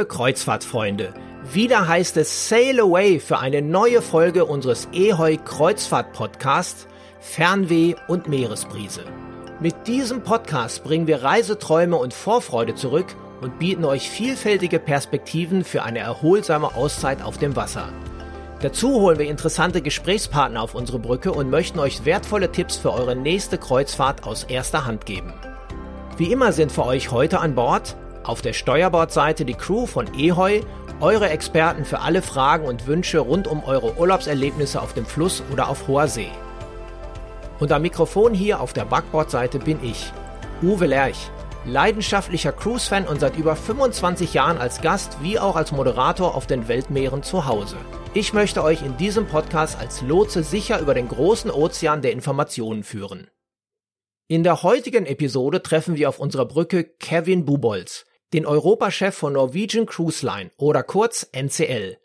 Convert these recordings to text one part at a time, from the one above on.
Liebe Kreuzfahrtfreunde, wieder heißt es Sail Away für eine neue Folge unseres Ehoi Kreuzfahrt Podcasts Fernweh und Meeresbrise. Mit diesem Podcast bringen wir Reiseträume und Vorfreude zurück und bieten euch vielfältige Perspektiven für eine erholsame Auszeit auf dem Wasser. Dazu holen wir interessante Gesprächspartner auf unsere Brücke und möchten euch wertvolle Tipps für eure nächste Kreuzfahrt aus erster Hand geben. Wie immer sind für euch heute an Bord auf der Steuerbordseite die Crew von Ehoi, eure Experten für alle Fragen und Wünsche rund um eure Urlaubserlebnisse auf dem Fluss oder auf hoher See. Und am Mikrofon hier auf der Backbordseite bin ich, Uwe Lerch, leidenschaftlicher Cruise-Fan und seit über 25 Jahren als Gast wie auch als Moderator auf den Weltmeeren zu Hause. Ich möchte euch in diesem Podcast als Lotse sicher über den großen Ozean der Informationen führen. In der heutigen Episode treffen wir auf unserer Brücke Kevin Bubolz, den Europachef von Norwegian Cruise Line oder kurz NCL.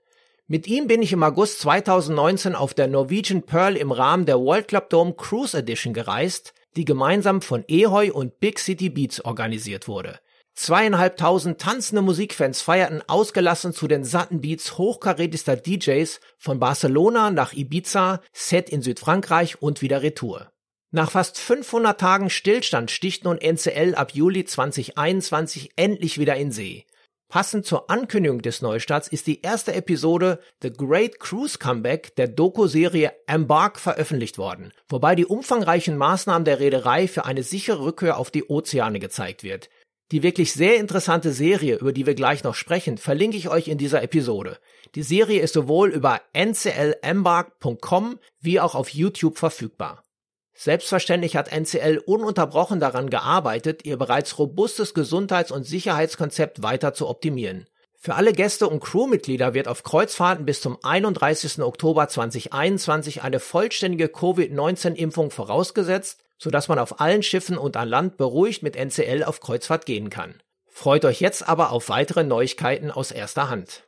Mit ihm bin ich im August 2019 auf der Norwegian Pearl im Rahmen der World Club Dome Cruise Edition gereist, die gemeinsam von Ehoy und Big City Beats organisiert wurde. Zweieinhalbtausend tanzende Musikfans feierten ausgelassen zu den satten Beats hochkarätigster DJs von Barcelona nach Ibiza, Set in Südfrankreich und wieder Retour. Nach fast 500 Tagen Stillstand sticht nun NCL ab Juli 2021 endlich wieder in See. Passend zur Ankündigung des Neustarts ist die erste Episode The Great Cruise Comeback der Doku-Serie Embark veröffentlicht worden, wobei die umfangreichen Maßnahmen der Reederei für eine sichere Rückkehr auf die Ozeane gezeigt wird. Die wirklich sehr interessante Serie, über die wir gleich noch sprechen, verlinke ich euch in dieser Episode. Die Serie ist sowohl über nclembark.com wie auch auf YouTube verfügbar. Selbstverständlich hat NCL ununterbrochen daran gearbeitet, ihr bereits robustes Gesundheits- und Sicherheitskonzept weiter zu optimieren. Für alle Gäste und Crewmitglieder wird auf Kreuzfahrten bis zum 31. Oktober 2021 eine vollständige Covid-19-Impfung vorausgesetzt, sodass man auf allen Schiffen und an Land beruhigt mit NCL auf Kreuzfahrt gehen kann. Freut euch jetzt aber auf weitere Neuigkeiten aus erster Hand.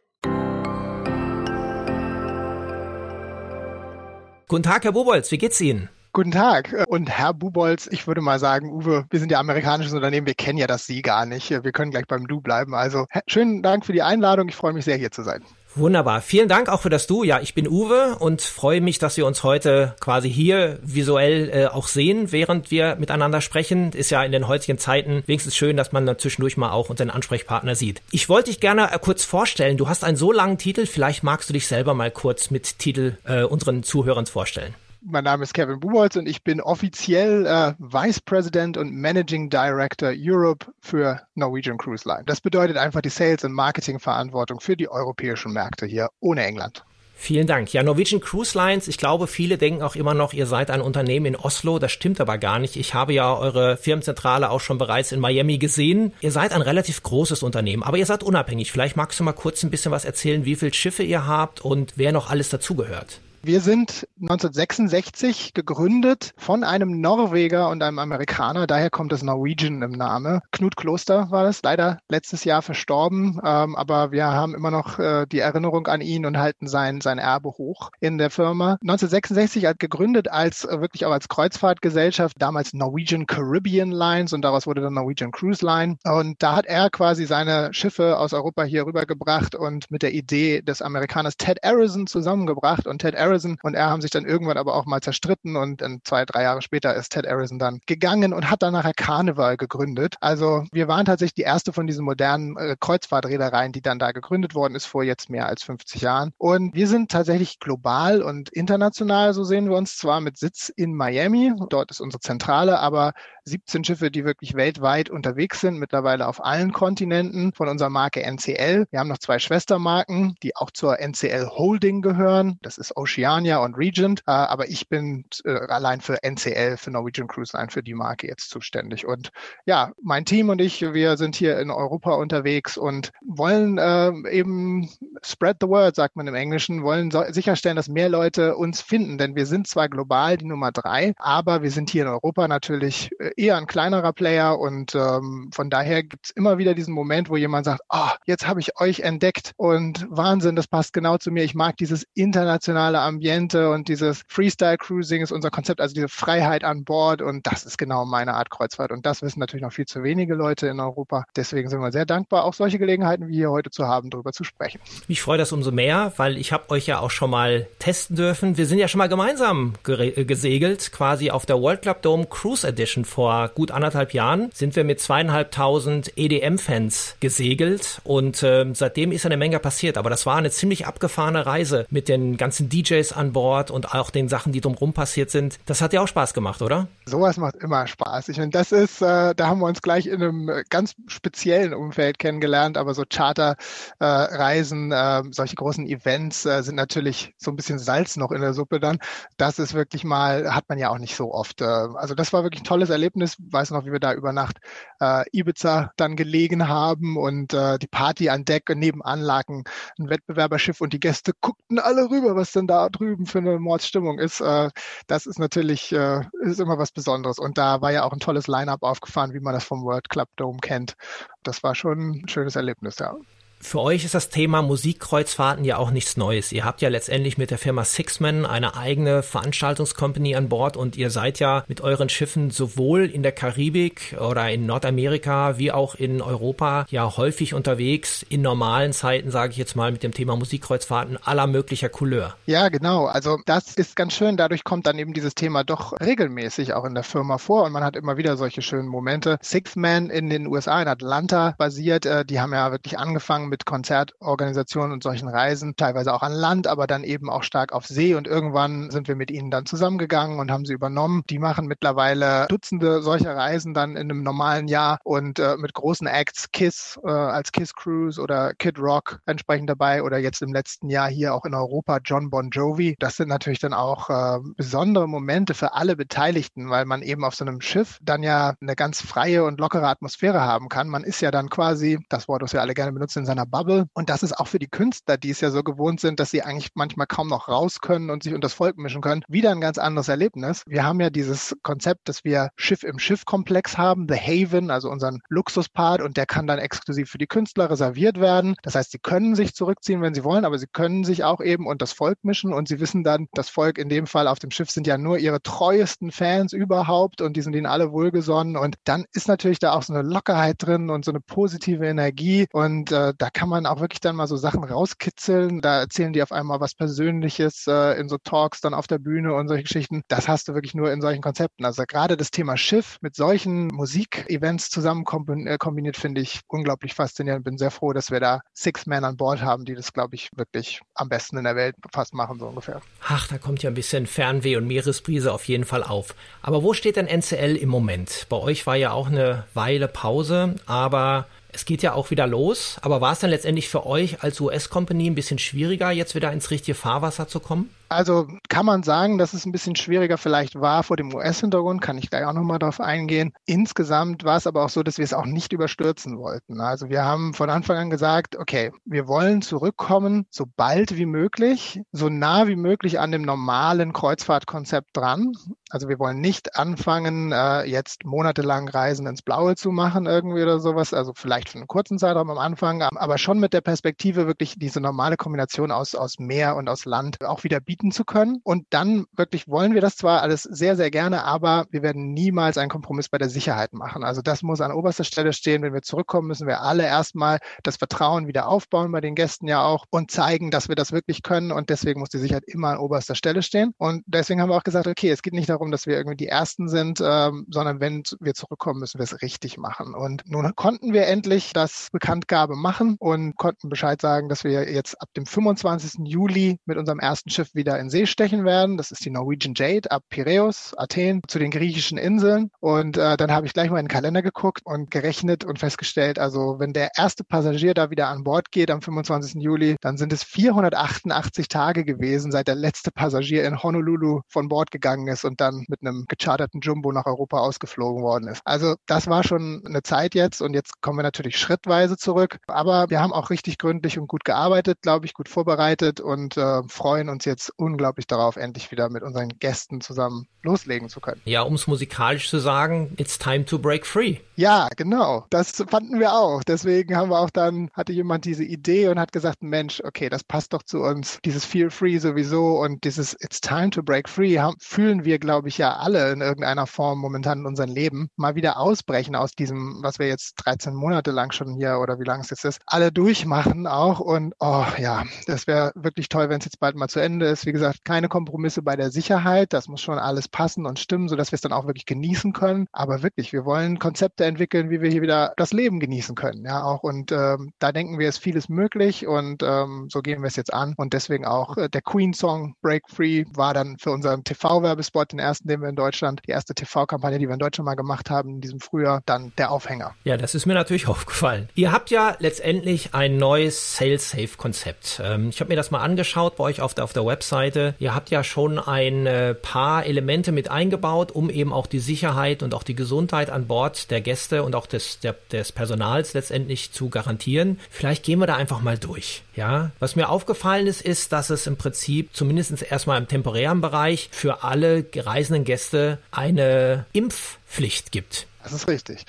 Guten Tag, Herr Bobolz, wie geht's Ihnen? Guten Tag. Und Herr Bubolz, ich würde mal sagen, Uwe, wir sind ja amerikanisches Unternehmen, wir kennen ja das Sie gar nicht. Wir können gleich beim Du bleiben. Also schönen Dank für die Einladung. Ich freue mich sehr, hier zu sein. Wunderbar. Vielen Dank auch für das Du. Ja, ich bin Uwe und freue mich, dass wir uns heute quasi hier visuell äh, auch sehen, während wir miteinander sprechen. Ist ja in den heutigen Zeiten wenigstens schön, dass man dann zwischendurch mal auch unseren Ansprechpartner sieht. Ich wollte dich gerne äh, kurz vorstellen. Du hast einen so langen Titel. Vielleicht magst du dich selber mal kurz mit Titel äh, unseren Zuhörern vorstellen. Mein Name ist Kevin Bubolz und ich bin offiziell äh, Vice President und Managing Director Europe für Norwegian Cruise Line. Das bedeutet einfach die Sales- und Marketingverantwortung für die europäischen Märkte hier ohne England. Vielen Dank. Ja, Norwegian Cruise Lines, ich glaube, viele denken auch immer noch, ihr seid ein Unternehmen in Oslo. Das stimmt aber gar nicht. Ich habe ja eure Firmenzentrale auch schon bereits in Miami gesehen. Ihr seid ein relativ großes Unternehmen, aber ihr seid unabhängig. Vielleicht magst du mal kurz ein bisschen was erzählen, wie viele Schiffe ihr habt und wer noch alles dazugehört. Wir sind 1966 gegründet von einem Norweger und einem Amerikaner. Daher kommt das Norwegian im Name. Knut Kloster war das, leider letztes Jahr verstorben. Ähm, aber wir haben immer noch äh, die Erinnerung an ihn und halten sein, sein Erbe hoch in der Firma. 1966 hat gegründet als äh, wirklich auch als Kreuzfahrtgesellschaft, damals Norwegian Caribbean Lines und daraus wurde dann Norwegian Cruise Line. Und da hat er quasi seine Schiffe aus Europa hier rübergebracht und mit der Idee des Amerikaners Ted Arison zusammengebracht. Und Ted Arison Arison und er haben sich dann irgendwann aber auch mal zerstritten und dann zwei, drei Jahre später ist Ted Arison dann gegangen und hat dann nachher Carnival gegründet. Also wir waren tatsächlich die erste von diesen modernen äh, Kreuzfahrtreedereien, die dann da gegründet worden ist vor jetzt mehr als 50 Jahren. Und wir sind tatsächlich global und international, so sehen wir uns zwar mit Sitz in Miami, dort ist unsere Zentrale, aber 17 Schiffe, die wirklich weltweit unterwegs sind, mittlerweile auf allen Kontinenten von unserer Marke NCL. Wir haben noch zwei Schwestermarken, die auch zur NCL Holding gehören. Das ist Oceania und Regent. Äh, aber ich bin äh, allein für NCL, für Norwegian Cruise Line, für die Marke jetzt zuständig. Und ja, mein Team und ich, wir sind hier in Europa unterwegs und wollen äh, eben spread the word, sagt man im Englischen, wollen so sicherstellen, dass mehr Leute uns finden. Denn wir sind zwar global die Nummer drei, aber wir sind hier in Europa natürlich eher ein kleinerer Player und ähm, von daher gibt's immer wieder diesen Moment, wo jemand sagt, oh, jetzt habe ich euch entdeckt und Wahnsinn, das passt genau zu mir. Ich mag dieses internationale Ambiente und dieses Freestyle Cruising ist unser Konzept, also diese Freiheit an Bord und das ist genau meine Art Kreuzfahrt und das wissen natürlich noch viel zu wenige Leute in Europa. Deswegen sind wir sehr dankbar, auch solche Gelegenheiten wie hier heute zu haben, darüber zu sprechen. Mich freut das umso mehr, weil ich habe euch ja auch schon mal testen dürfen. Wir sind ja schon mal gemeinsam gesegelt, quasi auf der World Club Dome Cruise Edition vor gut anderthalb Jahren sind wir mit zweieinhalbtausend EDM-Fans gesegelt und äh, seitdem ist eine Menge passiert. Aber das war eine ziemlich abgefahrene Reise mit den ganzen DJs an Bord und auch den Sachen, die drumherum passiert sind. Das hat dir auch Spaß gemacht, oder? Sowas macht immer Spaß. Ich meine, das ist, äh, da haben wir uns gleich in einem ganz speziellen Umfeld kennengelernt, aber so Charterreisen, äh, äh, solche großen Events äh, sind natürlich so ein bisschen Salz noch in der Suppe dann. Das ist wirklich mal, hat man ja auch nicht so oft. Äh, also das war wirklich ein tolles Erlebnis. Weiß noch, wie wir da über Nacht äh, Ibiza dann gelegen haben und äh, die Party an Deck und nebenan lag ein, ein Wettbewerberschiff und die Gäste guckten alle rüber, was denn da drüben für eine Mordsstimmung ist. Äh, das ist natürlich äh, ist immer was Besonderes. Und da war ja auch ein tolles Line-up aufgefahren, wie man das vom World Club Dome kennt. Das war schon ein schönes Erlebnis, ja. Für euch ist das Thema Musikkreuzfahrten ja auch nichts Neues. Ihr habt ja letztendlich mit der Firma Sixman eine eigene Veranstaltungscompany an Bord und ihr seid ja mit euren Schiffen sowohl in der Karibik oder in Nordamerika wie auch in Europa ja häufig unterwegs in normalen Zeiten, sage ich jetzt mal, mit dem Thema Musikkreuzfahrten aller möglicher Couleur. Ja, genau. Also das ist ganz schön. Dadurch kommt dann eben dieses Thema doch regelmäßig auch in der Firma vor und man hat immer wieder solche schönen Momente. Sixman in den USA, in Atlanta basiert, äh, die haben ja wirklich angefangen mit Konzertorganisationen und solchen Reisen, teilweise auch an Land, aber dann eben auch stark auf See. Und irgendwann sind wir mit ihnen dann zusammengegangen und haben sie übernommen. Die machen mittlerweile Dutzende solcher Reisen dann in einem normalen Jahr und äh, mit großen Acts, Kiss äh, als Kiss Cruise oder Kid Rock entsprechend dabei oder jetzt im letzten Jahr hier auch in Europa John Bon Jovi. Das sind natürlich dann auch äh, besondere Momente für alle Beteiligten, weil man eben auf so einem Schiff dann ja eine ganz freie und lockere Atmosphäre haben kann. Man ist ja dann quasi, das Wort, das wir alle gerne benutzen, in seiner seiner Bubble. Und das ist auch für die Künstler, die es ja so gewohnt sind, dass sie eigentlich manchmal kaum noch raus können und sich unter das Volk mischen können, wieder ein ganz anderes Erlebnis. Wir haben ja dieses Konzept, dass wir Schiff im Schiff-Komplex haben, The Haven, also unseren Luxuspart, und der kann dann exklusiv für die Künstler reserviert werden. Das heißt, sie können sich zurückziehen, wenn sie wollen, aber sie können sich auch eben unter das Volk mischen und sie wissen dann, das Volk in dem Fall auf dem Schiff sind ja nur ihre treuesten Fans überhaupt und die sind ihnen alle wohlgesonnen. Und dann ist natürlich da auch so eine Lockerheit drin und so eine positive Energie und äh, da kann man auch wirklich dann mal so Sachen rauskitzeln. Da erzählen die auf einmal was Persönliches äh, in so Talks dann auf der Bühne und solche Geschichten. Das hast du wirklich nur in solchen Konzepten. Also gerade das Thema Schiff mit solchen Musikevents zusammen äh, kombiniert, finde ich unglaublich faszinierend. Bin sehr froh, dass wir da Six Men an Bord haben, die das, glaube ich, wirklich am besten in der Welt fast machen, so ungefähr. Ach, da kommt ja ein bisschen Fernweh und Meeresbrise auf jeden Fall auf. Aber wo steht denn NCL im Moment? Bei euch war ja auch eine Weile Pause, aber es geht ja auch wieder los, aber war es dann letztendlich für euch als US-Company ein bisschen schwieriger, jetzt wieder ins richtige Fahrwasser zu kommen? Also kann man sagen, dass es ein bisschen schwieriger vielleicht war vor dem US-Hintergrund, kann ich gleich auch nochmal darauf eingehen. Insgesamt war es aber auch so, dass wir es auch nicht überstürzen wollten. Also wir haben von Anfang an gesagt, okay, wir wollen zurückkommen, so bald wie möglich, so nah wie möglich an dem normalen Kreuzfahrtkonzept dran. Also wir wollen nicht anfangen, äh, jetzt monatelang Reisen ins Blaue zu machen irgendwie oder sowas. Also vielleicht für einen kurzen Zeitraum am Anfang, aber schon mit der Perspektive wirklich diese normale Kombination aus, aus Meer und aus Land auch wieder bieten bieten zu können. Und dann wirklich wollen wir das zwar alles sehr, sehr gerne, aber wir werden niemals einen Kompromiss bei der Sicherheit machen. Also das muss an oberster Stelle stehen. Wenn wir zurückkommen, müssen wir alle erstmal das Vertrauen wieder aufbauen bei den Gästen ja auch und zeigen, dass wir das wirklich können. Und deswegen muss die Sicherheit immer an oberster Stelle stehen. Und deswegen haben wir auch gesagt, okay, es geht nicht darum, dass wir irgendwie die Ersten sind, ähm, sondern wenn wir zurückkommen, müssen wir es richtig machen. Und nun konnten wir endlich das Bekanntgabe machen und konnten Bescheid sagen, dass wir jetzt ab dem 25. Juli mit unserem ersten Schiff wieder wieder in See stechen werden. Das ist die Norwegian Jade ab Piräus, Athen, zu den griechischen Inseln. Und äh, dann habe ich gleich mal in den Kalender geguckt und gerechnet und festgestellt, also wenn der erste Passagier da wieder an Bord geht am 25. Juli, dann sind es 488 Tage gewesen, seit der letzte Passagier in Honolulu von Bord gegangen ist und dann mit einem gecharterten Jumbo nach Europa ausgeflogen worden ist. Also das war schon eine Zeit jetzt und jetzt kommen wir natürlich schrittweise zurück. Aber wir haben auch richtig gründlich und gut gearbeitet, glaube ich, gut vorbereitet und äh, freuen uns jetzt unglaublich darauf, endlich wieder mit unseren Gästen zusammen loslegen zu können. Ja, um es musikalisch zu sagen, it's time to break free. Ja, genau. Das fanden wir auch. Deswegen haben wir auch dann, hatte jemand diese Idee und hat gesagt, Mensch, okay, das passt doch zu uns. Dieses Feel Free sowieso und dieses It's time to break free haben, fühlen wir, glaube ich, ja alle in irgendeiner Form momentan in unserem Leben. Mal wieder ausbrechen aus diesem, was wir jetzt 13 Monate lang schon hier oder wie lange es jetzt ist, alle durchmachen auch. Und oh ja, das wäre wirklich toll, wenn es jetzt bald mal zu Ende ist. Wie gesagt, keine Kompromisse bei der Sicherheit. Das muss schon alles passen und stimmen, sodass wir es dann auch wirklich genießen können. Aber wirklich, wir wollen Konzepte entwickeln, wie wir hier wieder das Leben genießen können. Ja, auch. Und ähm, da denken wir, ist vieles möglich und ähm, so gehen wir es jetzt an. Und deswegen auch äh, der Queen-Song Break Free war dann für unseren TV-Werbespot, den ersten, den wir in Deutschland, die erste TV-Kampagne, die wir in Deutschland mal gemacht haben, in diesem Frühjahr, dann der Aufhänger. Ja, das ist mir natürlich aufgefallen. Ihr habt ja letztendlich ein neues Sales-Safe-Konzept. Ähm, ich habe mir das mal angeschaut bei euch auf der, auf der Webseite. Ihr habt ja schon ein äh, paar Elemente mit eingebaut, um eben auch die Sicherheit und auch die Gesundheit an Bord der Gäste und auch des, der, des Personals letztendlich zu garantieren. Vielleicht gehen wir da einfach mal durch. Ja, was mir aufgefallen ist, ist, dass es im Prinzip zumindest erstmal im temporären Bereich für alle reisenden Gäste eine Impfpflicht gibt. Das ist richtig.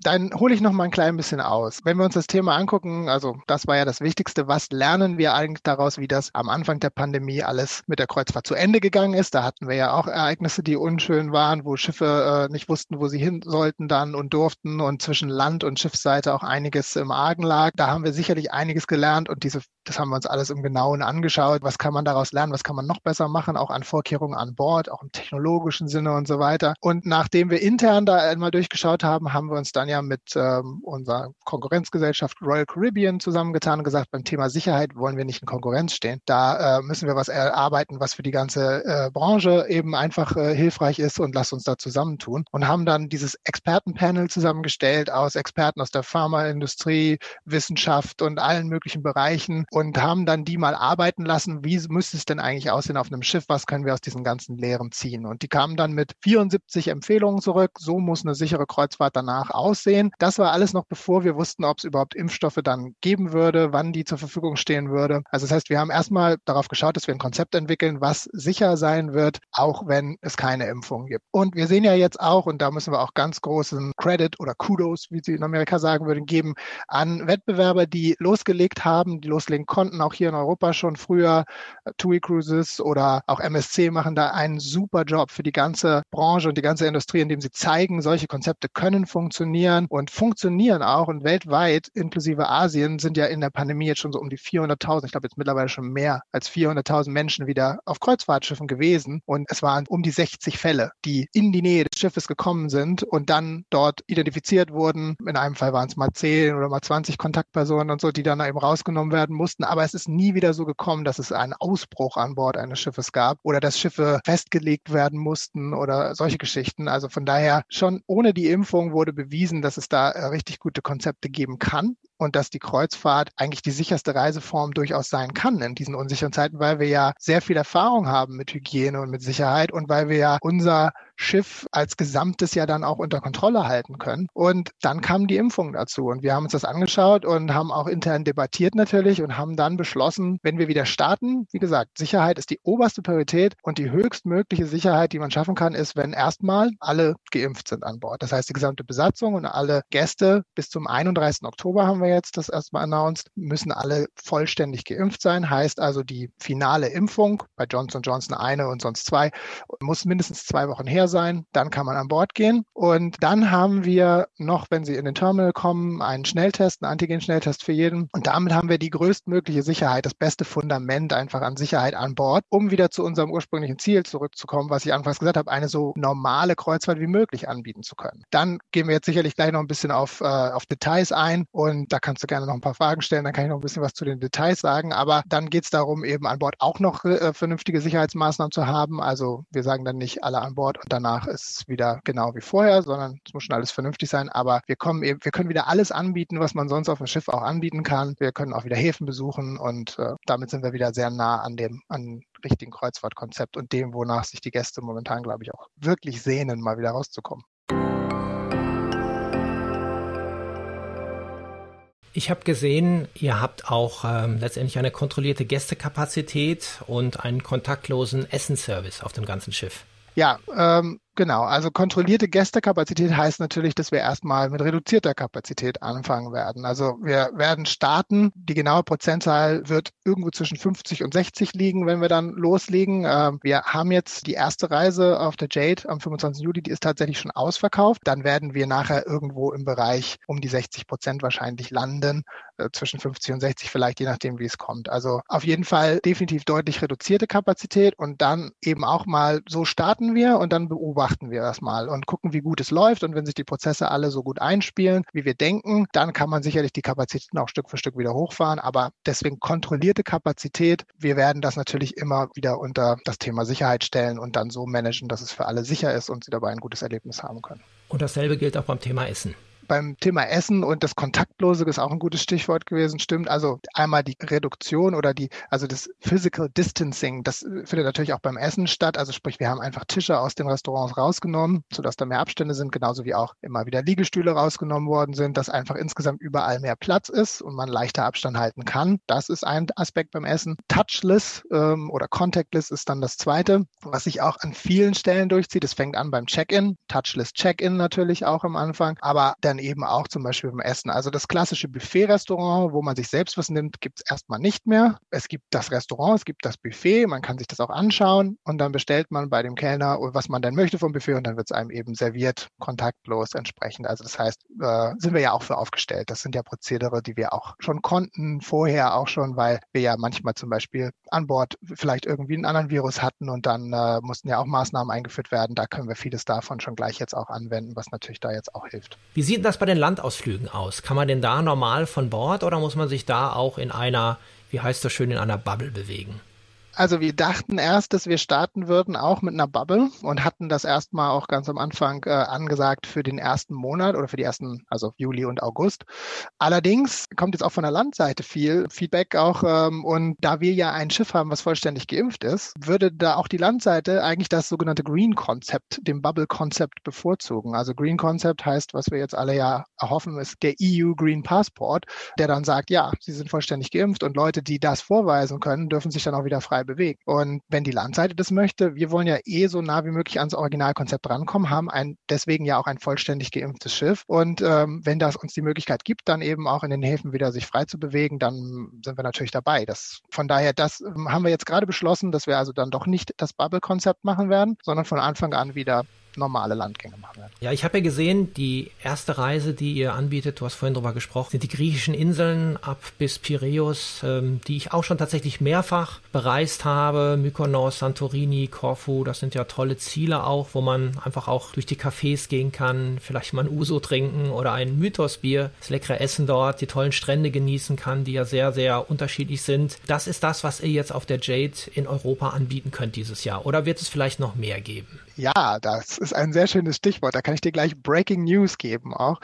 Dann hole ich noch mal ein klein bisschen aus. Wenn wir uns das Thema angucken, also das war ja das Wichtigste, was lernen wir eigentlich daraus, wie das am Anfang der Pandemie alles mit der Kreuzfahrt zu Ende gegangen ist? Da hatten wir ja auch Ereignisse, die unschön waren, wo Schiffe äh, nicht wussten, wo sie hin sollten dann und durften und zwischen Land- und Schiffsseite auch einiges im Argen lag. Da haben wir sicherlich einiges gelernt und diese, das haben wir uns alles im Genauen angeschaut. Was kann man daraus lernen? Was kann man noch besser machen? Auch an Vorkehrungen an Bord, auch im technologischen Sinne und so weiter. Und nachdem wir intern da einmal durchgeschaut haben, haben wir uns dann ja mit ähm, unserer Konkurrenzgesellschaft Royal Caribbean zusammengetan und gesagt, beim Thema Sicherheit wollen wir nicht in Konkurrenz stehen. Da äh, müssen wir was erarbeiten, was für die ganze äh, Branche eben einfach äh, hilfreich ist und lasst uns da zusammentun. Und haben dann dieses Expertenpanel zusammengestellt aus Experten aus der Pharmaindustrie, Wissenschaft und allen möglichen Bereichen und haben dann die mal arbeiten lassen, wie müsste es denn eigentlich aussehen auf einem Schiff, was können wir aus diesen ganzen Lehren ziehen. Und die kamen dann mit 74 Empfehlungen zurück, so muss eine sichere Kreuzfahrt danach aussehen. Das war alles noch bevor wir wussten, ob es überhaupt Impfstoffe dann geben würde, wann die zur Verfügung stehen würde. Also das heißt, wir haben erstmal darauf geschaut, dass wir ein Konzept entwickeln, was sicher sein wird, auch wenn es keine Impfung gibt. Und wir sehen ja jetzt auch, und da müssen wir auch ganz großen Credit oder Kudos, wie sie in Amerika sagen würden, geben, an Wettbewerber, die losgelegt haben, die loslegen konnten, auch hier in Europa schon früher. TUI Cruises oder auch MSC machen da einen super Job für die ganze Branche und die ganze Industrie, indem sie zeigen, solche Konzepte können funktionieren und funktionieren auch. Und weltweit, inklusive Asien, sind ja in der Pandemie jetzt schon so um die 400.000, ich glaube jetzt mittlerweile schon mehr als 400.000 Menschen wieder auf Kreuzfahrtschiffen gewesen. Und es waren um die 60 Fälle, die in die Nähe des Schiffes gekommen sind und dann dort identifiziert wurden. In einem Fall waren es mal 10 oder mal 20 Kontaktpersonen und so, die dann eben rausgenommen werden mussten. Aber es ist nie wieder so gekommen, dass es einen Ausbruch an Bord eines Schiffes gab oder dass Schiffe festgelegt werden mussten oder solche Geschichten. Also von daher schon ohne die Impfung wurde bewiesen, dass es da äh, richtig gute Konzepte geben kann und dass die Kreuzfahrt eigentlich die sicherste Reiseform durchaus sein kann in diesen unsicheren Zeiten, weil wir ja sehr viel Erfahrung haben mit Hygiene und mit Sicherheit und weil wir ja unser Schiff als Gesamtes ja dann auch unter Kontrolle halten können. Und dann kam die Impfung dazu und wir haben uns das angeschaut und haben auch intern debattiert natürlich und haben dann beschlossen, wenn wir wieder starten, wie gesagt, Sicherheit ist die oberste Priorität und die höchstmögliche Sicherheit, die man schaffen kann, ist, wenn erstmal alle geimpft sind an Bord. Das heißt, die gesamte Besatzung und alle Gäste bis zum 31. Oktober haben wir jetzt das erstmal announced, müssen alle vollständig geimpft sein. Heißt also, die finale Impfung, bei Johnson Johnson eine und sonst zwei, muss mindestens zwei Wochen her sein. Dann kann man an Bord gehen. Und dann haben wir noch, wenn Sie in den Terminal kommen, einen Schnelltest, einen Antigen-Schnelltest für jeden. Und damit haben wir die größtmögliche Sicherheit, das beste Fundament einfach an Sicherheit an Bord, um wieder zu unserem ursprünglichen Ziel zurückzukommen, was ich anfangs gesagt habe, eine so normale Kreuzfahrt wie möglich anbieten zu können. Dann gehen wir jetzt sicherlich gleich noch ein bisschen auf, äh, auf Details ein und da kannst du gerne noch ein paar Fragen stellen, dann kann ich noch ein bisschen was zu den Details sagen. Aber dann geht es darum, eben an Bord auch noch äh, vernünftige Sicherheitsmaßnahmen zu haben. Also wir sagen dann nicht alle an Bord und danach ist es wieder genau wie vorher, sondern es muss schon alles vernünftig sein. Aber wir kommen wir können wieder alles anbieten, was man sonst auf dem Schiff auch anbieten kann. Wir können auch wieder Häfen besuchen und äh, damit sind wir wieder sehr nah an dem, an richtigen Kreuzfahrtkonzept und dem, wonach sich die Gäste momentan, glaube ich, auch wirklich sehnen, mal wieder rauszukommen. Ich habe gesehen, ihr habt auch ähm, letztendlich eine kontrollierte Gästekapazität und einen kontaktlosen Essenservice auf dem ganzen Schiff. Ja, ähm, um, Genau, also kontrollierte Gästekapazität heißt natürlich, dass wir erstmal mit reduzierter Kapazität anfangen werden. Also wir werden starten. Die genaue Prozentzahl wird irgendwo zwischen 50 und 60 liegen, wenn wir dann loslegen. Ähm, wir haben jetzt die erste Reise auf der Jade am 25. Juli, die ist tatsächlich schon ausverkauft. Dann werden wir nachher irgendwo im Bereich um die 60 Prozent wahrscheinlich landen, äh, zwischen 50 und 60 vielleicht, je nachdem, wie es kommt. Also auf jeden Fall definitiv deutlich reduzierte Kapazität und dann eben auch mal so starten wir und dann beobachten beobachten wir das mal und gucken, wie gut es läuft. Und wenn sich die Prozesse alle so gut einspielen, wie wir denken, dann kann man sicherlich die Kapazitäten auch Stück für Stück wieder hochfahren. Aber deswegen kontrollierte Kapazität. Wir werden das natürlich immer wieder unter das Thema Sicherheit stellen und dann so managen, dass es für alle sicher ist und sie dabei ein gutes Erlebnis haben können. Und dasselbe gilt auch beim Thema Essen beim Thema Essen und das Kontaktlose ist auch ein gutes Stichwort gewesen, stimmt. Also einmal die Reduktion oder die, also das Physical Distancing, das findet natürlich auch beim Essen statt. Also sprich, wir haben einfach Tische aus den Restaurants rausgenommen, sodass da mehr Abstände sind, genauso wie auch immer wieder Liegestühle rausgenommen worden sind, dass einfach insgesamt überall mehr Platz ist und man leichter Abstand halten kann. Das ist ein Aspekt beim Essen. Touchless ähm, oder Contactless ist dann das zweite, was sich auch an vielen Stellen durchzieht. Es fängt an beim Check-in, Touchless Check-in natürlich auch am Anfang, aber dann eben auch zum Beispiel beim Essen. Also das klassische Buffet-Restaurant, wo man sich selbst was nimmt, gibt es erstmal nicht mehr. Es gibt das Restaurant, es gibt das Buffet, man kann sich das auch anschauen und dann bestellt man bei dem Kellner, was man denn möchte vom Buffet und dann wird es einem eben serviert, kontaktlos entsprechend. Also das heißt, äh, sind wir ja auch für aufgestellt. Das sind ja Prozedere, die wir auch schon konnten, vorher auch schon, weil wir ja manchmal zum Beispiel an Bord vielleicht irgendwie einen anderen Virus hatten und dann äh, mussten ja auch Maßnahmen eingeführt werden. Da können wir vieles davon schon gleich jetzt auch anwenden, was natürlich da jetzt auch hilft. Wie sieht das das bei den Landausflügen aus? Kann man denn da normal von Bord oder muss man sich da auch in einer, wie heißt das schön, in einer Bubble bewegen? Also wir dachten erst, dass wir starten würden auch mit einer Bubble und hatten das erstmal auch ganz am Anfang äh, angesagt für den ersten Monat oder für die ersten, also Juli und August. Allerdings kommt jetzt auch von der Landseite viel Feedback auch ähm, und da wir ja ein Schiff haben, was vollständig geimpft ist, würde da auch die Landseite eigentlich das sogenannte Green Concept, dem Bubble Concept bevorzugen. Also Green Concept heißt, was wir jetzt alle ja erhoffen, ist der EU Green Passport, der dann sagt, ja, sie sind vollständig geimpft und Leute, die das vorweisen können, dürfen sich dann auch wieder frei frei bewegt. Und wenn die Landseite das möchte, wir wollen ja eh so nah wie möglich ans Originalkonzept rankommen, haben ein, deswegen ja auch ein vollständig geimpftes Schiff. Und ähm, wenn das uns die Möglichkeit gibt, dann eben auch in den Häfen wieder sich frei zu bewegen, dann sind wir natürlich dabei. Das, von daher, das ähm, haben wir jetzt gerade beschlossen, dass wir also dann doch nicht das Bubble-Konzept machen werden, sondern von Anfang an wieder normale Landgänge machen werden. Ja, ich habe ja gesehen, die erste Reise, die ihr anbietet, du hast vorhin drüber gesprochen, sind die griechischen Inseln ab bis Piräus, ähm, die ich auch schon tatsächlich mehrfach bereist habe. Mykonos, Santorini, Korfu, das sind ja tolle Ziele auch, wo man einfach auch durch die Cafés gehen kann, vielleicht mal ein Uso trinken oder ein Mythosbier, das leckere Essen dort, die tollen Strände genießen kann, die ja sehr, sehr unterschiedlich sind. Das ist das, was ihr jetzt auf der Jade in Europa anbieten könnt dieses Jahr. Oder wird es vielleicht noch mehr geben? Ja, das ist ein sehr schönes Stichwort. Da kann ich dir gleich Breaking News geben auch.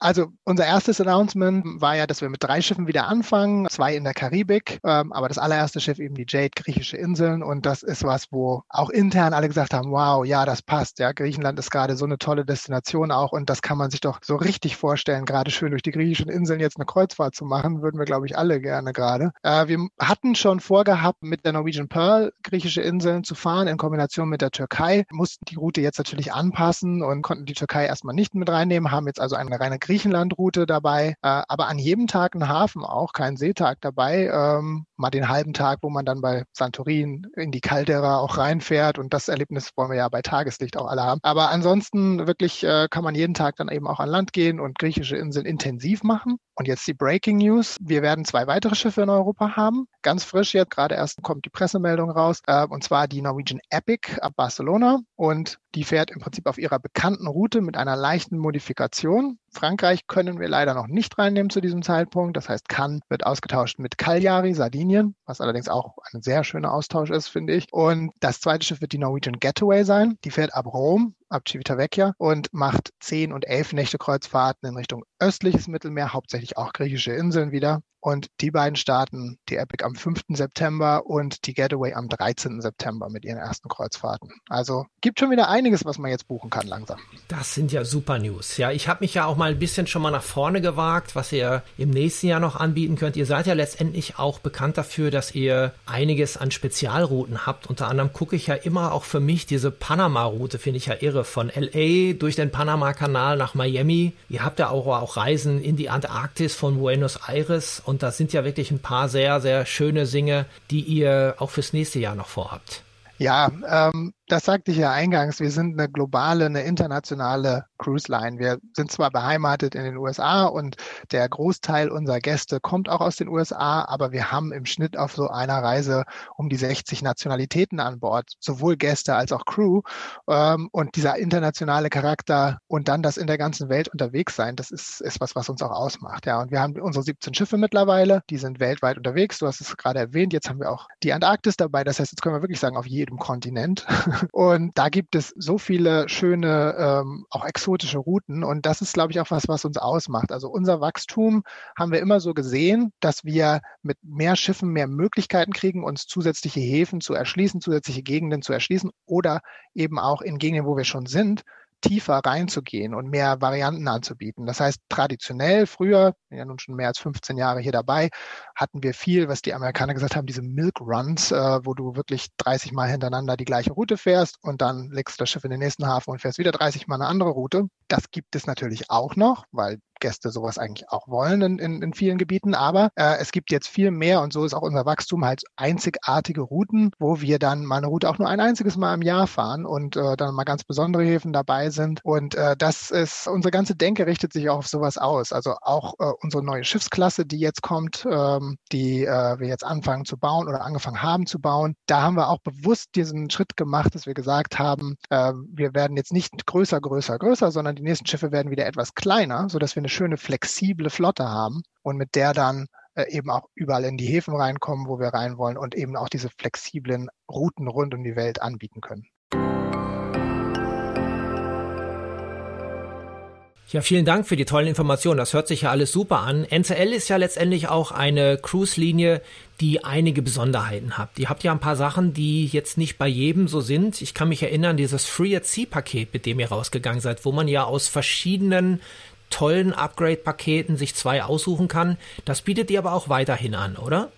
Also unser erstes Announcement war ja, dass wir mit drei Schiffen wieder anfangen, zwei in der Karibik, ähm, aber das allererste Schiff eben die Jade, griechische Inseln. Und das ist was, wo auch intern alle gesagt haben, wow, ja, das passt. Ja, Griechenland ist gerade so eine tolle Destination auch und das kann man sich doch so richtig vorstellen, gerade schön durch die griechischen Inseln jetzt eine Kreuzfahrt zu machen, würden wir, glaube ich, alle gerne gerade. Äh, wir hatten schon vorgehabt, mit der Norwegian Pearl griechische Inseln zu fahren in Kombination mit der Türkei. Muss mussten die Route jetzt natürlich anpassen und konnten die Türkei erstmal nicht mit reinnehmen, haben jetzt also eine reine Griechenland-Route dabei, äh, aber an jedem Tag einen Hafen auch, keinen Seetag dabei, ähm, mal den halben Tag, wo man dann bei Santorin in die Caldera auch reinfährt und das Erlebnis wollen wir ja bei Tageslicht auch alle haben. Aber ansonsten wirklich äh, kann man jeden Tag dann eben auch an Land gehen und griechische Inseln intensiv machen. Und jetzt die Breaking News. Wir werden zwei weitere Schiffe in Europa haben. Ganz frisch jetzt, gerade erst kommt die Pressemeldung raus, äh, und zwar die Norwegian Epic ab Barcelona und die fährt im Prinzip auf ihrer bekannten Route mit einer leichten Modifikation. Frankreich können wir leider noch nicht reinnehmen zu diesem Zeitpunkt. Das heißt, Cannes wird ausgetauscht mit Cagliari, Sardinien, was allerdings auch ein sehr schöner Austausch ist, finde ich. Und das zweite Schiff wird die Norwegian Getaway sein. Die fährt ab Rom ab Civitavecchia und macht zehn und elf Nächte Kreuzfahrten in Richtung östliches Mittelmeer, hauptsächlich auch griechische Inseln wieder. Und die beiden starten die Epic am 5. September und die Getaway am 13. September mit ihren ersten Kreuzfahrten. Also gibt schon wieder einiges, was man jetzt buchen kann langsam. Das sind ja super News. Ja, ich habe mich ja auch mal ein bisschen schon mal nach vorne gewagt, was ihr im nächsten Jahr noch anbieten könnt. Ihr seid ja letztendlich auch bekannt dafür, dass ihr einiges an Spezialrouten habt. Unter anderem gucke ich ja immer auch für mich diese Panama-Route, finde ich ja irre, von LA durch den Panama-Kanal nach Miami. Ihr habt ja auch, auch Reisen in die Antarktis von Buenos Aires und da sind ja wirklich ein paar sehr, sehr schöne Singe, die ihr auch fürs nächste Jahr noch vorhabt. Ja, ähm, das sagte ich ja eingangs, wir sind eine globale, eine internationale Cruise Line. Wir sind zwar beheimatet in den USA und der Großteil unserer Gäste kommt auch aus den USA, aber wir haben im Schnitt auf so einer Reise um die 60 Nationalitäten an Bord, sowohl Gäste als auch Crew. Ähm, und dieser internationale Charakter und dann das in der ganzen Welt unterwegs sein, das ist, ist was, was uns auch ausmacht. Ja, und wir haben unsere 17 Schiffe mittlerweile, die sind weltweit unterwegs. Du hast es gerade erwähnt. Jetzt haben wir auch die Antarktis dabei. Das heißt, jetzt können wir wirklich sagen, auf jedem Kontinent. Und da gibt es so viele schöne, ähm, auch exotische Routen. Und das ist, glaube ich, auch was, was uns ausmacht. Also unser Wachstum haben wir immer so gesehen, dass wir mit mehr Schiffen mehr Möglichkeiten kriegen, uns zusätzliche Häfen zu erschließen, zusätzliche Gegenden zu erschließen oder eben auch in Gegenden, wo wir schon sind, tiefer reinzugehen und mehr Varianten anzubieten. Das heißt, traditionell früher, ja nun schon mehr als 15 Jahre hier dabei, hatten wir viel, was die Amerikaner gesagt haben, diese Milk Runs, äh, wo du wirklich 30 Mal hintereinander die gleiche Route fährst und dann legst du das Schiff in den nächsten Hafen und fährst wieder 30 Mal eine andere Route. Das gibt es natürlich auch noch, weil Gäste sowas eigentlich auch wollen in, in, in vielen Gebieten. Aber äh, es gibt jetzt viel mehr und so ist auch unser Wachstum halt einzigartige Routen, wo wir dann mal eine Route auch nur ein einziges Mal im Jahr fahren und äh, dann mal ganz besondere Häfen dabei sind. Und äh, das ist, unsere ganze Denke richtet sich auch auf sowas aus. Also auch äh, unsere neue Schiffsklasse, die jetzt kommt, ähm, die äh, wir jetzt anfangen zu bauen oder angefangen haben zu bauen. Da haben wir auch bewusst diesen Schritt gemacht, dass wir gesagt haben, äh, wir werden jetzt nicht größer, größer, größer, sondern die nächsten Schiffe werden wieder etwas kleiner, sodass wir eine schöne flexible Flotte haben und mit der dann äh, eben auch überall in die Häfen reinkommen, wo wir rein wollen und eben auch diese flexiblen Routen rund um die Welt anbieten können. Ja, vielen Dank für die tollen Informationen. Das hört sich ja alles super an. NCL ist ja letztendlich auch eine Cruise-Linie, die einige Besonderheiten hat. Die habt ja ein paar Sachen, die jetzt nicht bei jedem so sind. Ich kann mich erinnern, dieses Free at Sea Paket, mit dem ihr rausgegangen seid, wo man ja aus verschiedenen tollen Upgrade-Paketen sich zwei aussuchen kann. Das bietet ihr aber auch weiterhin an, oder?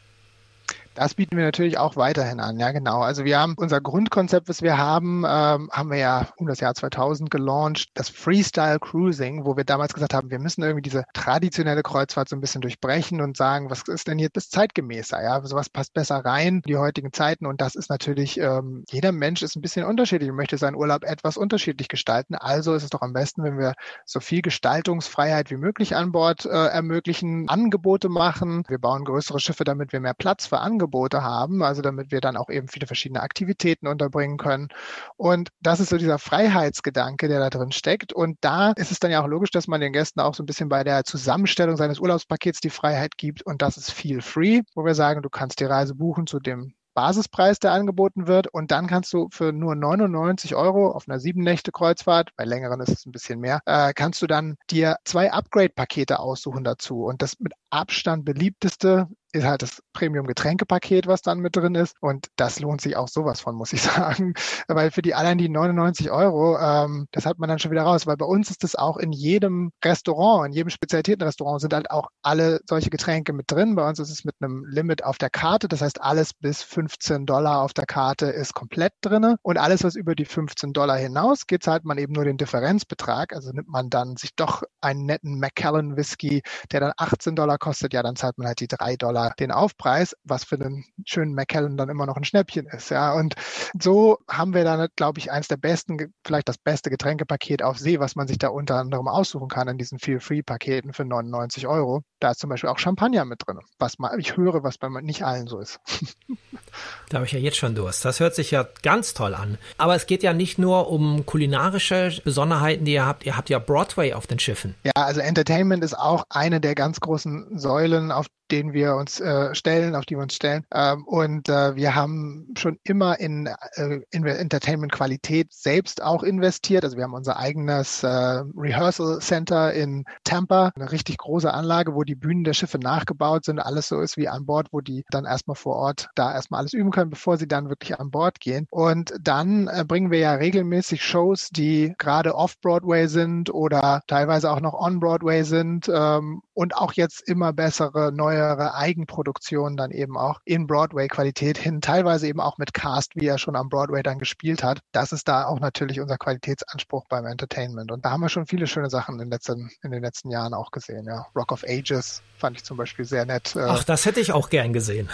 Das bieten wir natürlich auch weiterhin an, ja genau. Also wir haben unser Grundkonzept, was wir haben, ähm, haben wir ja um das Jahr 2000 gelauncht, das Freestyle Cruising, wo wir damals gesagt haben, wir müssen irgendwie diese traditionelle Kreuzfahrt so ein bisschen durchbrechen und sagen, was ist denn jetzt das zeitgemäßer, ja, sowas passt besser rein in die heutigen Zeiten und das ist natürlich, ähm, jeder Mensch ist ein bisschen unterschiedlich und möchte seinen Urlaub etwas unterschiedlich gestalten. Also ist es doch am besten, wenn wir so viel Gestaltungsfreiheit wie möglich an Bord äh, ermöglichen, Angebote machen. Wir bauen größere Schiffe, damit wir mehr Platz für Angebote Angebote haben, also damit wir dann auch eben viele verschiedene Aktivitäten unterbringen können. Und das ist so dieser Freiheitsgedanke, der da drin steckt. Und da ist es dann ja auch logisch, dass man den Gästen auch so ein bisschen bei der Zusammenstellung seines Urlaubspakets die Freiheit gibt. Und das ist viel free, wo wir sagen, du kannst die Reise buchen zu dem Basispreis, der angeboten wird. Und dann kannst du für nur 99 Euro auf einer sieben Nächte Kreuzfahrt, bei längeren ist es ein bisschen mehr, äh, kannst du dann dir zwei Upgrade-Pakete aussuchen dazu. Und das mit Abstand beliebteste ist halt das Premium-Getränkepaket, was dann mit drin ist. Und das lohnt sich auch sowas von, muss ich sagen. Weil für die allein die 99 Euro, ähm, das hat man dann schon wieder raus. Weil bei uns ist es auch in jedem Restaurant, in jedem Spezialitätenrestaurant sind halt auch alle solche Getränke mit drin. Bei uns ist es mit einem Limit auf der Karte. Das heißt, alles bis 15 Dollar auf der Karte ist komplett drinne. Und alles, was über die 15 Dollar hinaus geht, zahlt man eben nur den Differenzbetrag. Also nimmt man dann sich doch einen netten Macallan Whisky, der dann 18 Dollar kostet. Ja, dann zahlt man halt die 3 Dollar Dollar den Aufpreis, was für einen schönen McKellen dann immer noch ein Schnäppchen ist. Ja, und so haben wir dann, glaube ich, eins der besten, vielleicht das beste Getränkepaket auf See, was man sich da unter anderem aussuchen kann in diesen Feel-Free-Paketen für 99 Euro. Da ist zum Beispiel auch Champagner mit drin, was mal, ich höre, was bei nicht allen so ist. Da habe ich ja jetzt schon Durst. Das hört sich ja ganz toll an. Aber es geht ja nicht nur um kulinarische Besonderheiten, die ihr habt. Ihr habt ja Broadway auf den Schiffen. Ja, also Entertainment ist auch eine der ganz großen Säulen, auf denen wir uns äh, stellen, auf die wir uns stellen. Ähm, und äh, wir haben schon immer in, äh, in Entertainment-Qualität selbst auch investiert. Also wir haben unser eigenes äh, Rehearsal Center in Tampa, eine richtig große Anlage, wo die Bühnen der Schiffe nachgebaut sind, alles so ist wie an Bord, wo die dann erstmal vor Ort da erstmal alles üben können, bevor sie dann wirklich an Bord gehen. Und dann äh, bringen wir ja regelmäßig Shows, die gerade off-Broadway sind oder teilweise auch noch on-Broadway sind ähm, und auch jetzt immer bessere, neuere Eigenproduktionen dann eben auch in Broadway-Qualität hin, teilweise eben auch mit Cast, wie er schon am Broadway dann gespielt hat. Das ist da auch natürlich unser Qualitätsanspruch beim Entertainment. Und da haben wir schon viele schöne Sachen in, letzten, in den letzten Jahren auch gesehen. Ja. Rock of Ages fand ich zum Beispiel sehr nett. Äh. Ach, das hätte ich auch gern gesehen.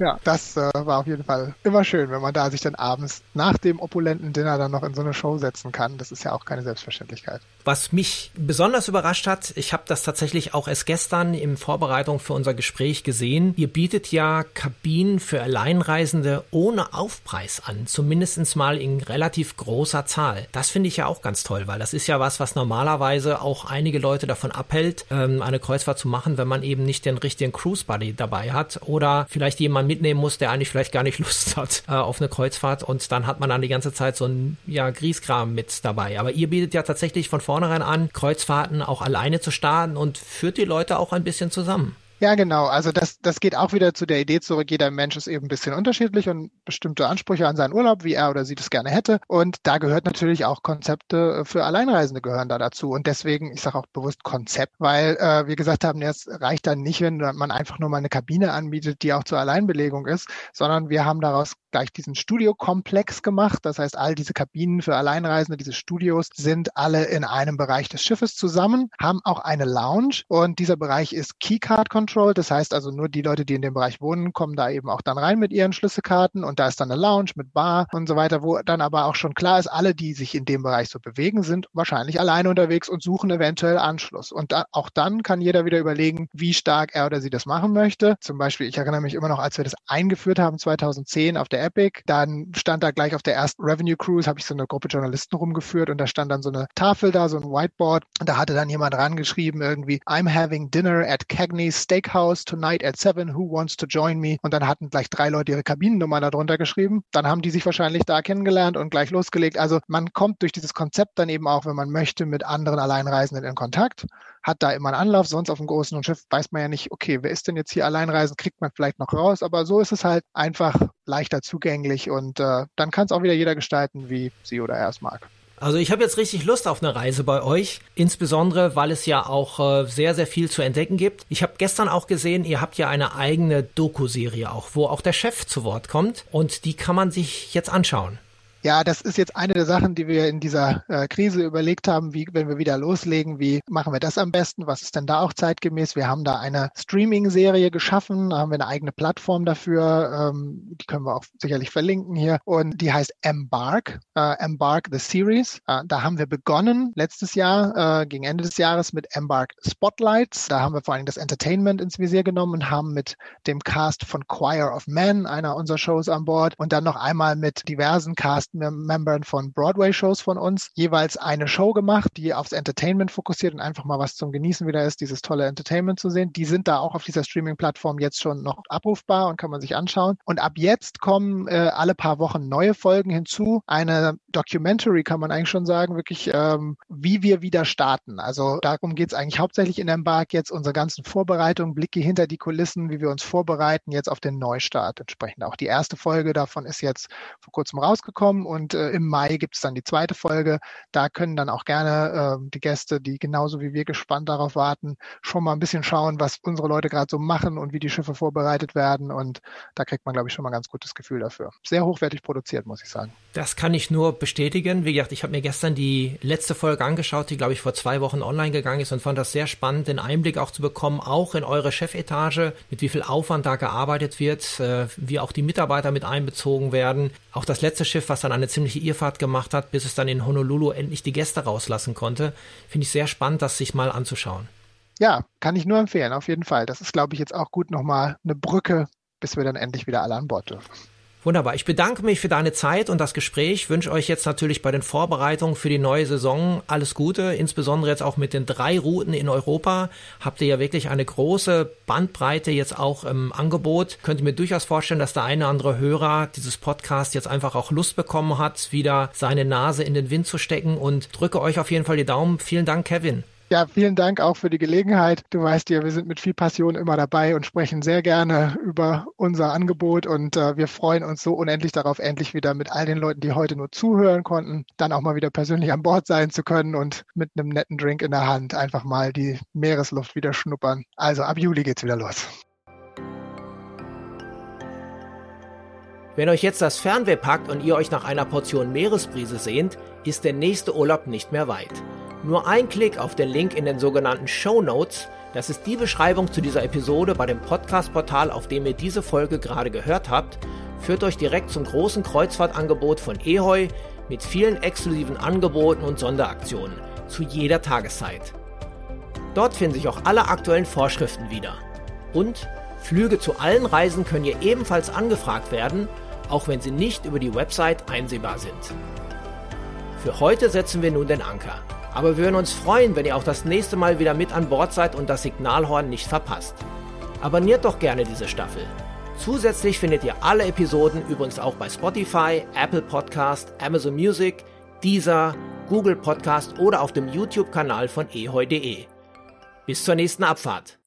Ja, das äh, war auf jeden Fall immer schön, wenn man da sich dann abends nach dem opulenten Dinner dann noch in so eine Show setzen kann. Das ist ja auch keine Selbstverständlichkeit. Was mich besonders überrascht hat, ich habe das tatsächlich auch erst gestern in Vorbereitung für unser Gespräch gesehen. Ihr bietet ja Kabinen für Alleinreisende ohne Aufpreis an, zumindest mal in relativ großer Zahl. Das finde ich ja auch ganz toll, weil das ist ja was, was normalerweise auch einige Leute davon abhält, ähm, eine Kreuzfahrt zu machen, wenn man eben nicht den richtigen Cruise Buddy dabei hat oder vielleicht jemand mitnehmen muss, der eigentlich vielleicht gar nicht Lust hat äh, auf eine Kreuzfahrt und dann hat man dann die ganze Zeit so ein ja Grieskram mit dabei. Aber ihr bietet ja tatsächlich von vornherein an, Kreuzfahrten auch alleine zu starten und führt die Leute auch ein bisschen zusammen. Ja, genau. Also das, das geht auch wieder zu der Idee zurück. Jeder Mensch ist eben ein bisschen unterschiedlich und bestimmte Ansprüche an seinen Urlaub, wie er oder sie das gerne hätte. Und da gehört natürlich auch Konzepte für Alleinreisende gehören da dazu. Und deswegen, ich sage auch bewusst Konzept, weil äh, wir gesagt haben, es reicht dann nicht, wenn man einfach nur mal eine Kabine anbietet, die auch zur Alleinbelegung ist, sondern wir haben daraus gleich diesen Studiokomplex gemacht. Das heißt, all diese Kabinen für Alleinreisende, diese Studios sind alle in einem Bereich des Schiffes zusammen, haben auch eine Lounge und dieser Bereich ist Keycard Control. Das heißt also nur die Leute, die in dem Bereich wohnen, kommen da eben auch dann rein mit ihren Schlüsselkarten und da ist dann eine Lounge mit Bar und so weiter, wo dann aber auch schon klar ist, alle, die sich in dem Bereich so bewegen, sind wahrscheinlich alleine unterwegs und suchen eventuell Anschluss. Und da, auch dann kann jeder wieder überlegen, wie stark er oder sie das machen möchte. Zum Beispiel, ich erinnere mich immer noch, als wir das eingeführt haben 2010 auf der Epic. Dann stand da gleich auf der ersten Revenue Cruise, habe ich so eine Gruppe Journalisten rumgeführt und da stand dann so eine Tafel da, so ein Whiteboard. Und da hatte dann jemand rangeschrieben irgendwie, I'm having dinner at Cagney's Steakhouse tonight at seven. Who wants to join me? Und dann hatten gleich drei Leute ihre Kabinennummer darunter geschrieben. Dann haben die sich wahrscheinlich da kennengelernt und gleich losgelegt. Also man kommt durch dieses Konzept dann eben auch, wenn man möchte, mit anderen Alleinreisenden in Kontakt hat da immer einen Anlauf. Sonst auf dem großen Schiff weiß man ja nicht, okay, wer ist denn jetzt hier alleinreisen, kriegt man vielleicht noch raus. Aber so ist es halt einfach leichter zugänglich und äh, dann kann es auch wieder jeder gestalten, wie sie oder er es mag. Also ich habe jetzt richtig Lust auf eine Reise bei euch, insbesondere weil es ja auch äh, sehr, sehr viel zu entdecken gibt. Ich habe gestern auch gesehen, ihr habt ja eine eigene Doku-Serie auch, wo auch der Chef zu Wort kommt und die kann man sich jetzt anschauen. Ja, das ist jetzt eine der Sachen, die wir in dieser äh, Krise überlegt haben, wie, wenn wir wieder loslegen, wie machen wir das am besten? Was ist denn da auch zeitgemäß? Wir haben da eine Streaming-Serie geschaffen, da haben wir eine eigene Plattform dafür, ähm, die können wir auch sicherlich verlinken hier und die heißt Embark, äh, Embark the Series. Äh, da haben wir begonnen letztes Jahr, äh, gegen Ende des Jahres mit Embark Spotlights. Da haben wir vor allem das Entertainment ins Visier genommen und haben mit dem Cast von Choir of Men, einer unserer Shows an Bord und dann noch einmal mit diversen Cast Membern von Broadway-Shows von uns jeweils eine Show gemacht, die aufs Entertainment fokussiert und einfach mal was zum Genießen wieder ist, dieses tolle Entertainment zu sehen. Die sind da auch auf dieser Streaming-Plattform jetzt schon noch abrufbar und kann man sich anschauen. Und ab jetzt kommen äh, alle paar Wochen neue Folgen hinzu. Eine Documentary kann man eigentlich schon sagen, wirklich, ähm, wie wir wieder starten. Also darum geht es eigentlich hauptsächlich in Embark jetzt unsere ganzen Vorbereitungen, Blicke hinter die Kulissen, wie wir uns vorbereiten jetzt auf den Neustart entsprechend. Auch die erste Folge davon ist jetzt vor kurzem rausgekommen und äh, im Mai gibt es dann die zweite Folge. Da können dann auch gerne äh, die Gäste, die genauso wie wir gespannt darauf warten, schon mal ein bisschen schauen, was unsere Leute gerade so machen und wie die Schiffe vorbereitet werden. Und da kriegt man, glaube ich, schon mal ein ganz gutes Gefühl dafür. Sehr hochwertig produziert, muss ich sagen. Das kann ich nur bestätigen. Wie gesagt, ich habe mir gestern die letzte Folge angeschaut, die, glaube ich, vor zwei Wochen online gegangen ist und fand das sehr spannend, den Einblick auch zu bekommen, auch in eure Chefetage, mit wie viel Aufwand da gearbeitet wird, äh, wie auch die Mitarbeiter mit einbezogen werden. Auch das letzte Schiff, was dann dann eine ziemliche Irrfahrt gemacht hat, bis es dann in Honolulu endlich die Gäste rauslassen konnte. Finde ich sehr spannend, das sich mal anzuschauen. Ja, kann ich nur empfehlen, auf jeden Fall. Das ist, glaube ich, jetzt auch gut nochmal eine Brücke, bis wir dann endlich wieder alle an Bord dürfen. Wunderbar. Ich bedanke mich für deine Zeit und das Gespräch. Wünsche euch jetzt natürlich bei den Vorbereitungen für die neue Saison alles Gute. Insbesondere jetzt auch mit den drei Routen in Europa habt ihr ja wirklich eine große Bandbreite jetzt auch im Angebot. Könnte mir durchaus vorstellen, dass der eine oder andere Hörer dieses Podcast jetzt einfach auch Lust bekommen hat, wieder seine Nase in den Wind zu stecken und drücke euch auf jeden Fall die Daumen. Vielen Dank, Kevin. Ja, vielen Dank auch für die Gelegenheit. Du weißt ja, wir sind mit viel Passion immer dabei und sprechen sehr gerne über unser Angebot und äh, wir freuen uns so unendlich darauf, endlich wieder mit all den Leuten, die heute nur zuhören konnten, dann auch mal wieder persönlich an Bord sein zu können und mit einem netten Drink in der Hand einfach mal die Meeresluft wieder schnuppern. Also ab Juli geht's wieder los. Wenn euch jetzt das Fernweh packt und ihr euch nach einer Portion Meeresbrise sehnt, ist der nächste Urlaub nicht mehr weit. Nur ein Klick auf den Link in den sogenannten Show Notes, das ist die Beschreibung zu dieser Episode bei dem Podcast-Portal, auf dem ihr diese Folge gerade gehört habt, führt euch direkt zum großen Kreuzfahrtangebot von Ehoi mit vielen exklusiven Angeboten und Sonderaktionen zu jeder Tageszeit. Dort finden sich auch alle aktuellen Vorschriften wieder. Und Flüge zu allen Reisen können hier ebenfalls angefragt werden, auch wenn sie nicht über die Website einsehbar sind. Für heute setzen wir nun den Anker. Aber wir würden uns freuen, wenn ihr auch das nächste Mal wieder mit an Bord seid und das Signalhorn nicht verpasst. Abonniert doch gerne diese Staffel. Zusätzlich findet ihr alle Episoden übrigens auch bei Spotify, Apple Podcast, Amazon Music, Deezer, Google Podcast oder auf dem YouTube-Kanal von ehoi.de. Bis zur nächsten Abfahrt.